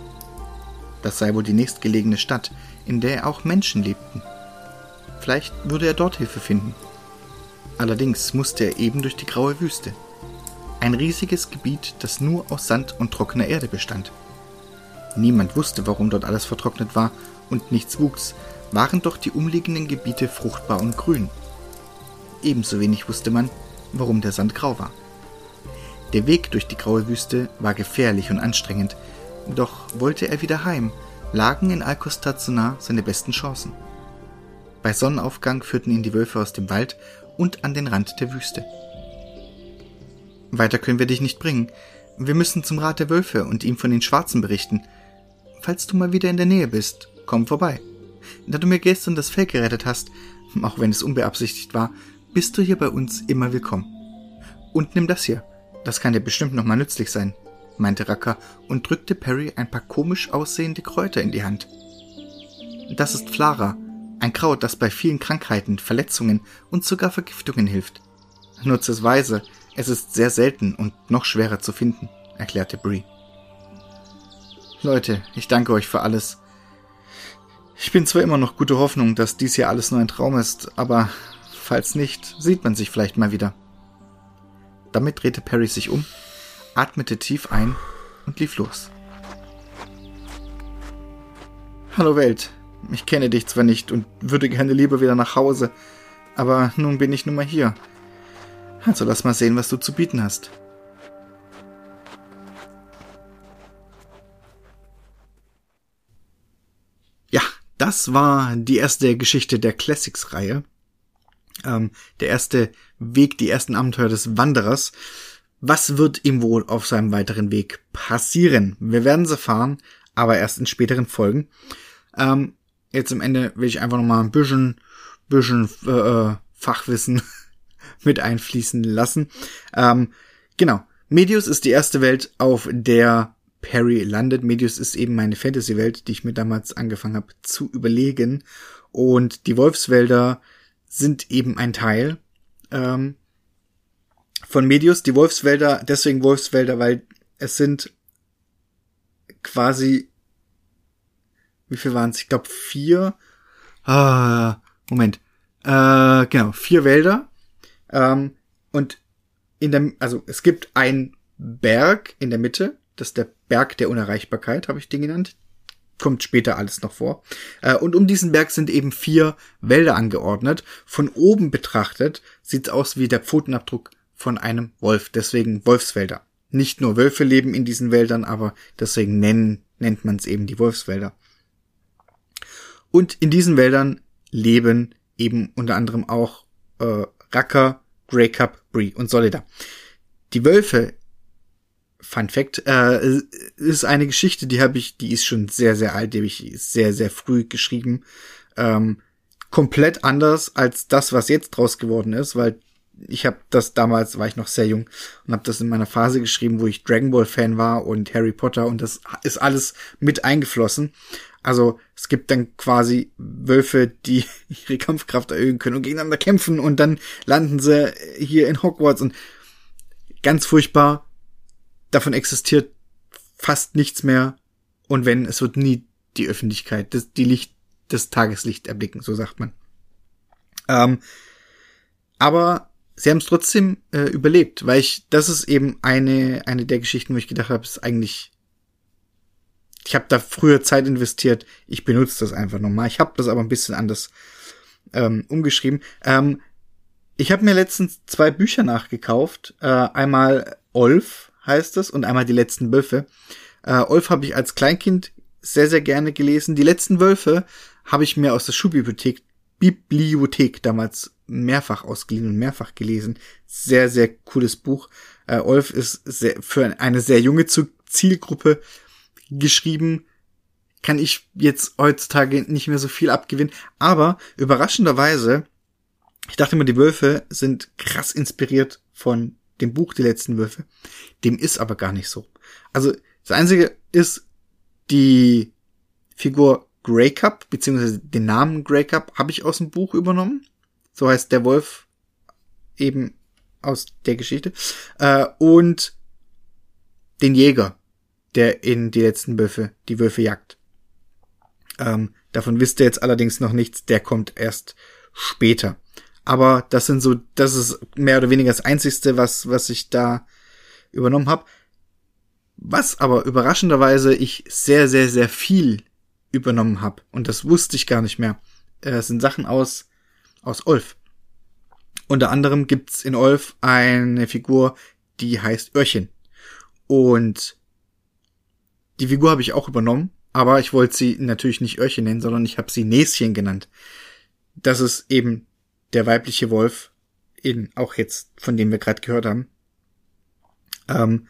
Das sei wohl die nächstgelegene Stadt, in der auch Menschen lebten. Vielleicht würde er dort Hilfe finden. Allerdings musste er eben durch die graue Wüste. Ein riesiges Gebiet, das nur aus Sand und trockener Erde bestand. Niemand wusste, warum dort alles vertrocknet war und nichts wuchs, waren doch die umliegenden Gebiete fruchtbar und grün. Ebenso wenig wusste man, warum der Sand grau war. Der Weg durch die graue Wüste war gefährlich und anstrengend, doch wollte er wieder heim, lagen in Alcostazuna seine besten Chancen. Bei Sonnenaufgang führten ihn die Wölfe aus dem Wald und an den Rand der Wüste. Weiter können wir dich nicht bringen. Wir müssen zum Rat der Wölfe und ihm von den Schwarzen berichten. Falls du mal wieder in der Nähe bist, komm vorbei. Da du mir gestern das Fell gerettet hast, auch wenn es unbeabsichtigt war, bist du hier bei uns immer willkommen. Und nimm das hier. Das kann dir bestimmt nochmal nützlich sein, meinte Raka und drückte Perry ein paar komisch aussehende Kräuter in die Hand. Das ist Flara, ein Kraut, das bei vielen Krankheiten, Verletzungen und sogar Vergiftungen hilft. Nutze es weise, es ist sehr selten und noch schwerer zu finden, erklärte Bree. Leute, ich danke euch für alles. Ich bin zwar immer noch gute Hoffnung, dass dies hier alles nur ein Traum ist, aber falls nicht, sieht man sich vielleicht mal wieder. Damit drehte Perry sich um, atmete tief ein und lief los. Hallo Welt, ich kenne dich zwar nicht und würde gerne lieber wieder nach Hause, aber nun bin ich nun mal hier. Also lass mal sehen, was du zu bieten hast. Das war die erste Geschichte der Classics-Reihe. Ähm, der erste Weg, die ersten Abenteuer des Wanderers. Was wird ihm wohl auf seinem weiteren Weg passieren? Wir werden es erfahren, aber erst in späteren Folgen. Ähm, jetzt am Ende will ich einfach noch mal ein bisschen, bisschen äh, äh Fachwissen mit einfließen lassen. Ähm, genau. Medius ist die erste Welt, auf der Perry landet. Medius ist eben meine Fantasy-Welt, die ich mir damals angefangen habe zu überlegen. Und die Wolfswälder sind eben ein Teil ähm, von Medius. Die Wolfswälder, deswegen Wolfswälder, weil es sind quasi, wie viel waren es? Ich glaube vier. Ah, Moment. Äh, genau, vier Wälder. Ähm, und in der, also es gibt ein Berg in der Mitte, das ist der Berg der Unerreichbarkeit, habe ich den genannt. Kommt später alles noch vor. Äh, und um diesen Berg sind eben vier Wälder angeordnet. Von oben betrachtet sieht's aus wie der Pfotenabdruck von einem Wolf. Deswegen Wolfswälder. Nicht nur Wölfe leben in diesen Wäldern, aber deswegen nennen, nennt man es eben die Wolfswälder. Und in diesen Wäldern leben eben unter anderem auch äh, Racker, Greycup, Bree und Solida. Die Wölfe Fun Fact, äh, ist eine Geschichte, die habe ich, die ist schon sehr, sehr alt, die habe ich sehr, sehr früh geschrieben. Ähm, komplett anders als das, was jetzt draus geworden ist, weil ich habe das damals, war ich noch sehr jung und habe das in meiner Phase geschrieben, wo ich Dragon Ball Fan war und Harry Potter und das ist alles mit eingeflossen. Also es gibt dann quasi Wölfe, die ihre Kampfkraft erhöhen können und gegeneinander kämpfen und dann landen sie hier in Hogwarts und ganz furchtbar davon existiert fast nichts mehr. Und wenn, es wird nie die Öffentlichkeit, das, die Licht, das Tageslicht erblicken, so sagt man. Ähm, aber sie haben es trotzdem äh, überlebt, weil ich, das ist eben eine, eine der Geschichten, wo ich gedacht habe, ist eigentlich, ich habe da früher Zeit investiert, ich benutze das einfach nochmal. Ich habe das aber ein bisschen anders ähm, umgeschrieben. Ähm, ich habe mir letztens zwei Bücher nachgekauft. Äh, einmal Olf heißt es und einmal Die letzten Wölfe. Äh, Olf habe ich als Kleinkind sehr, sehr gerne gelesen. Die letzten Wölfe habe ich mir aus der Schulbibliothek Bibliothek damals mehrfach ausgeliehen und mehrfach gelesen. Sehr, sehr cooles Buch. Äh, Olf ist sehr, für eine sehr junge Zielgruppe geschrieben. Kann ich jetzt heutzutage nicht mehr so viel abgewinnen. Aber überraschenderweise, ich dachte immer, die Wölfe sind krass inspiriert von dem Buch Die letzten Wölfe. Dem ist aber gar nicht so. Also das Einzige ist, die Figur Grey Cup, beziehungsweise den Namen Grey Cup, habe ich aus dem Buch übernommen. So heißt der Wolf eben aus der Geschichte. Äh, und den Jäger, der in die letzten Wölfe, die Wölfe jagt. Ähm, davon wisst ihr jetzt allerdings noch nichts, der kommt erst später. Aber das sind so, das ist mehr oder weniger das Einzigste, was, was ich da übernommen habe. Was aber überraschenderweise ich sehr, sehr, sehr viel übernommen habe. Und das wusste ich gar nicht mehr. Äh, sind Sachen aus, aus Olf. Unter anderem gibt's in Olf eine Figur, die heißt Öhrchen. Und die Figur habe ich auch übernommen, aber ich wollte sie natürlich nicht Öhrchen nennen, sondern ich habe sie Näschen genannt. Das ist eben der weibliche Wolf, in, auch jetzt, von dem wir gerade gehört haben. Ähm,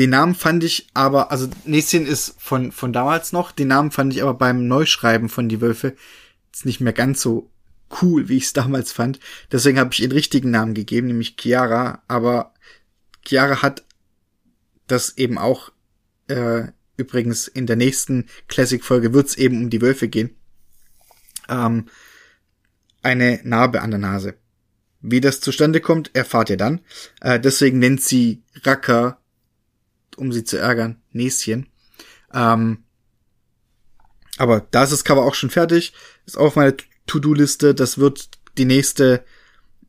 den Namen fand ich aber, also Näschen ist von, von damals noch, den Namen fand ich aber beim Neuschreiben von Die Wölfe jetzt nicht mehr ganz so cool, wie ich es damals fand. Deswegen habe ich ihren richtigen Namen gegeben, nämlich Chiara. Aber Chiara hat das eben auch, äh, übrigens in der nächsten Classic-Folge wird es eben um die Wölfe gehen. Ähm, eine Narbe an der Nase. Wie das zustande kommt, erfahrt ihr dann. Äh, deswegen nennt sie Racker um sie zu ärgern, Näschen. Ähm, aber da ist das Cover auch schon fertig. Ist auf meiner To-Do-Liste. Das wird die nächste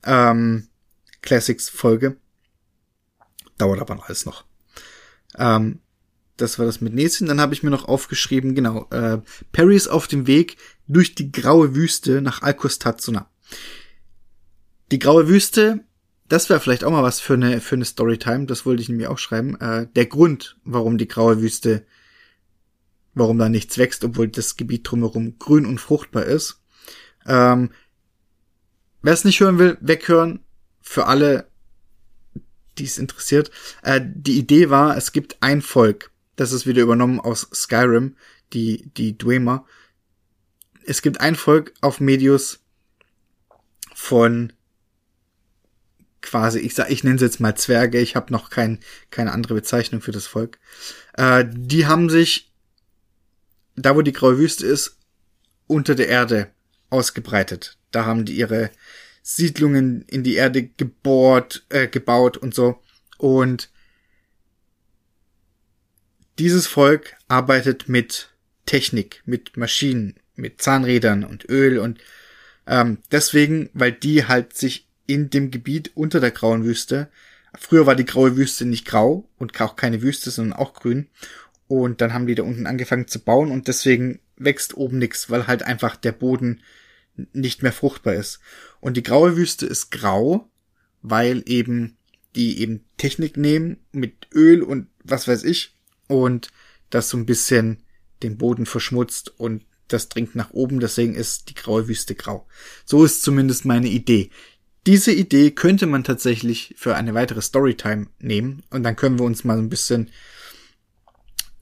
ähm, Classics-Folge. Dauert aber alles noch. Ähm, das war das mit Näschen. Dann habe ich mir noch aufgeschrieben, genau, äh, Perry ist auf dem Weg durch die graue Wüste nach Alkostatsuna. Die graue Wüste das wäre vielleicht auch mal was für eine, für eine Storytime, das wollte ich nämlich auch schreiben. Äh, der Grund, warum die graue Wüste, warum da nichts wächst, obwohl das Gebiet drumherum grün und fruchtbar ist. Ähm, Wer es nicht hören will, weghören. Für alle, die es interessiert. Äh, die Idee war, es gibt ein Volk, das ist wieder übernommen aus Skyrim, die, die Dwemer. Es gibt ein Volk auf Medius von quasi, ich sag, ich nenne sie jetzt mal Zwerge, ich habe noch kein, keine andere Bezeichnung für das Volk. Äh, die haben sich, da wo die graue Wüste ist, unter der Erde ausgebreitet. Da haben die ihre Siedlungen in die Erde gebohrt, äh, gebaut und so. Und dieses Volk arbeitet mit Technik, mit Maschinen, mit Zahnrädern und Öl und ähm, deswegen, weil die halt sich in dem Gebiet unter der grauen Wüste. Früher war die graue Wüste nicht grau und auch keine Wüste, sondern auch grün. Und dann haben die da unten angefangen zu bauen und deswegen wächst oben nichts, weil halt einfach der Boden nicht mehr fruchtbar ist. Und die graue Wüste ist grau, weil eben die eben Technik nehmen mit Öl und was weiß ich und das so ein bisschen den Boden verschmutzt und das dringt nach oben, deswegen ist die graue Wüste grau. So ist zumindest meine Idee diese Idee könnte man tatsächlich für eine weitere Storytime nehmen und dann können wir uns mal ein bisschen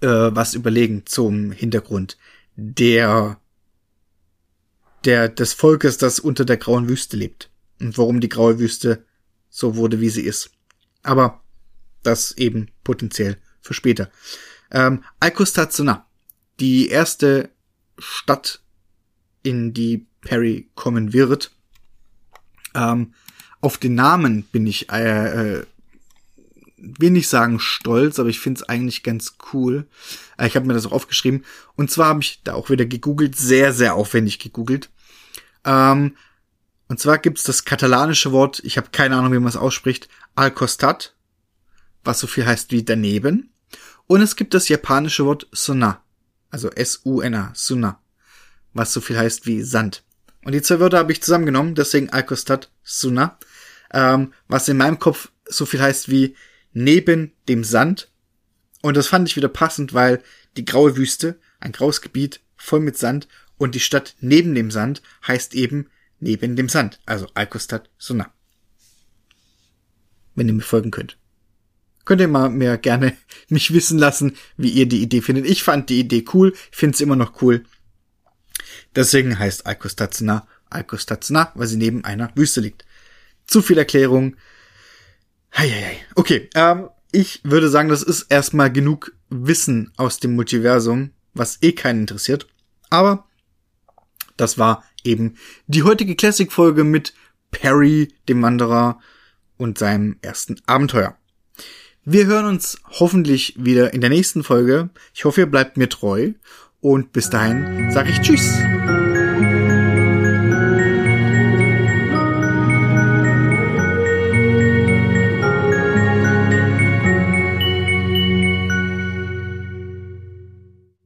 äh, was überlegen zum Hintergrund der der des Volkes, das unter der grauen Wüste lebt und warum die graue Wüste so wurde, wie sie ist. Aber das eben potenziell für später. Ähm, Alkostatsuna, die erste Stadt, in die Perry kommen wird, ähm, auf den Namen bin ich, äh, äh, will nicht sagen stolz, aber ich finde es eigentlich ganz cool. Äh, ich habe mir das auch aufgeschrieben. Und zwar habe ich da auch wieder gegoogelt, sehr, sehr aufwendig gegoogelt. Ähm, Und zwar gibt's das katalanische Wort, ich habe keine Ahnung, wie man es ausspricht, al costat, was so viel heißt wie daneben. Und es gibt das japanische Wort Suna, also S-U-N-A, Suna, was so viel heißt wie Sand. Und die zwei Wörter habe ich zusammengenommen, deswegen al costat, Suna, ähm, was in meinem Kopf so viel heißt wie neben dem Sand. Und das fand ich wieder passend, weil die graue Wüste, ein graues Gebiet voll mit Sand und die Stadt neben dem Sand heißt eben neben dem Sand, also Alkostat Suna. Wenn ihr mir folgen könnt. Könnt ihr mal mir gerne mich wissen lassen, wie ihr die Idee findet. Ich fand die Idee cool, finde es immer noch cool. Deswegen heißt Alkostat Suna, weil sie neben einer Wüste liegt. Zu viel Erklärung. Heieiei. Okay, ähm, ich würde sagen, das ist erstmal genug Wissen aus dem Multiversum, was eh keinen interessiert. Aber das war eben die heutige Classic-Folge mit Perry, dem Wanderer und seinem ersten Abenteuer. Wir hören uns hoffentlich wieder in der nächsten Folge. Ich hoffe, ihr bleibt mir treu. Und bis dahin sage ich Tschüss.